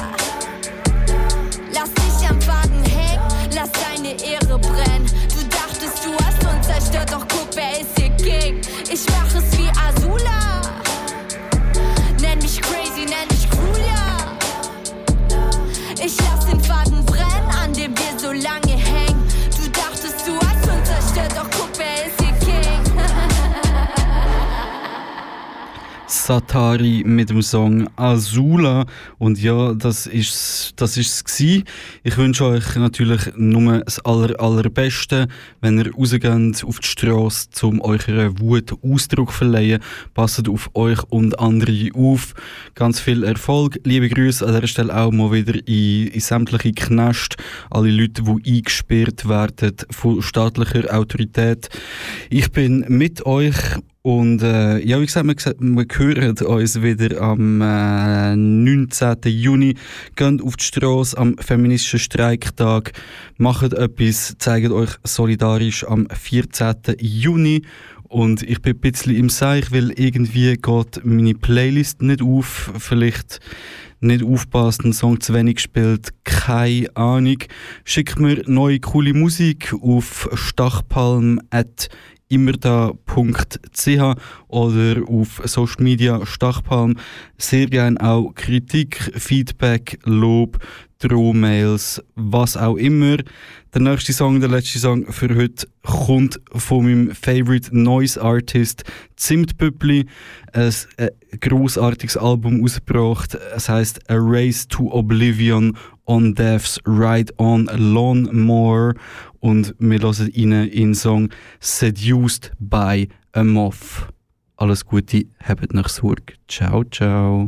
Speaker 22: Lass dich am Faden hängen, lass deine Ehre brennen. Du dachtest, du hast uns zerstört, doch guck, wer ist hier King. Ich mach es wie Azula. Nenn mich crazy, nenn mich cool, ja. Ich lass den Faden brennen, an dem wir so lange
Speaker 5: Satari mit dem Song Azula. Und ja, das ist das ist's gsi. Ich wünsche euch natürlich nur das aller, allerbeste, wenn ihr rausgeht auf die Straße, um eurer Wut Ausdruck zu verleihen. Passt auf euch und andere auf. Ganz viel Erfolg. Liebe Grüße an dieser Stelle auch mal wieder in, in sämtliche Knast. Alle Leute, die eingesperrt werden von staatlicher Autorität. Ich bin mit euch und äh, ja, wie gesagt, wir, wir hören uns wieder am äh, 19. Juni. Geht auf die Straße am feministischen Streiktag. Macht etwas, zeigt euch solidarisch am 14. Juni. Und ich bin ein bisschen im Seich, weil irgendwie geht meine Playlist nicht auf. Vielleicht nicht aufpasst, einen Song zu wenig gespielt, keine Ahnung. Schickt mir neue coole Musik auf stachpalm@ immerda.ch oder auf Social Media Stachpalm. Sehr gerne auch Kritik, Feedback, Lob, Drohmails, was auch immer. Der nächste Song, der letzte Song für heute, kommt von meinem Favorite Noise Artist Zimtpüppli. Ein, ein großartiges Album ausgebracht. Es heißt A Race to Oblivion on Death's Ride on Lawnmower. Und wir hören rein in den Song Seduced by a Moth. Alles Gute, habt nach Sorge. Ciao, ciao.